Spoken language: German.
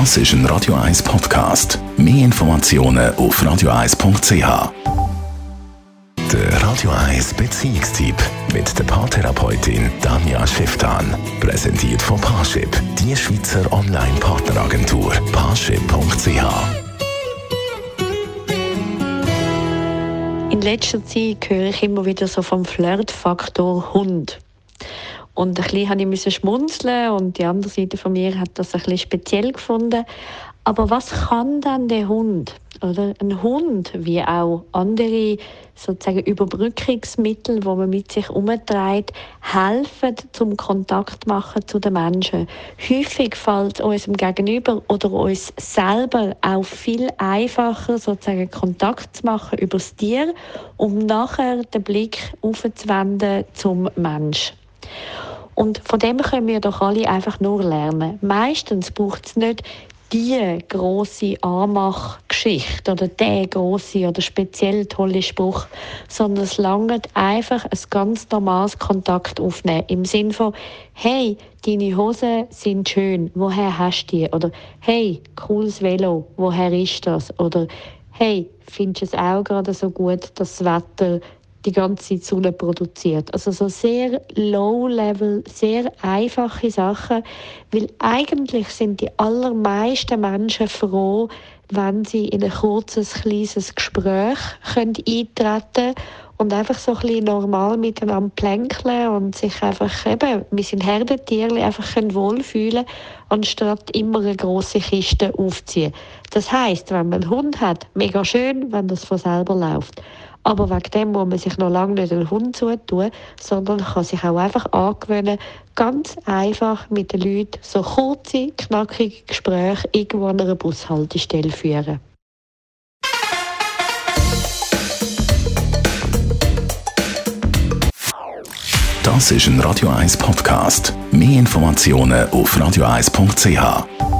Das ist ein Radio 1 Podcast. Mehr Informationen auf radio1.ch. Der Radio 1 Beziehungstyp mit der Paartherapeutin Danja Schifftan. Präsentiert von Paarship, die Schweizer Online-Partneragentur. Paarship.ch. In letzter Zeit höre ich immer wieder so vom Flirtfaktor Hund. Und ein bisschen musste ich schmunzeln und die andere Seite von mir hat das ein bisschen speziell gefunden. Aber was kann dann der Hund? Oder ein Hund, wie auch andere sozusagen Überbrückungsmittel, wo man mit sich umtreibt, helfen zum Kontakt machen zu den Menschen. Häufig fällt unserem Gegenüber oder uns selber auch viel einfacher, sozusagen Kontakt zu machen über das Tier, um nachher den Blick aufzuwenden zum Mensch. Und von dem können wir doch alle einfach nur lernen. Meistens braucht es nicht die große Anmachgeschichte oder der große oder speziell tolle Spruch, sondern es langt einfach ein ganz normales Kontakt aufnehmen im Sinn von Hey, deine Hosen sind schön, woher hast du die? Oder Hey, cooles Velo, woher ist das? Oder Hey, findest du es auch gerade so gut, das Wetter die ganze Zeit Sonne produziert. Also so sehr low-level, sehr einfache Sachen, weil eigentlich sind die allermeisten Menschen froh, wenn sie in ein kurzes, kleines Gespräch können eintreten können und einfach so ein bisschen normal miteinander plänkeln und sich einfach eben, wir sind Herdentiere, einfach können wohlfühlen anstatt immer eine große Kiste aufziehen. Das heißt, wenn man einen Hund hat, mega schön, wenn das von selber läuft. Aber wegen dem muss man sich noch lange nicht einen Hund zutun, sondern kann sich auch einfach angewöhnen, ganz einfach mit den Leuten so kurze, knackige Gespräche irgendwo an einer Bushaltestelle führen. Das ist ein Radio 1 Podcast. Mehr Informationen auf radio1.ch.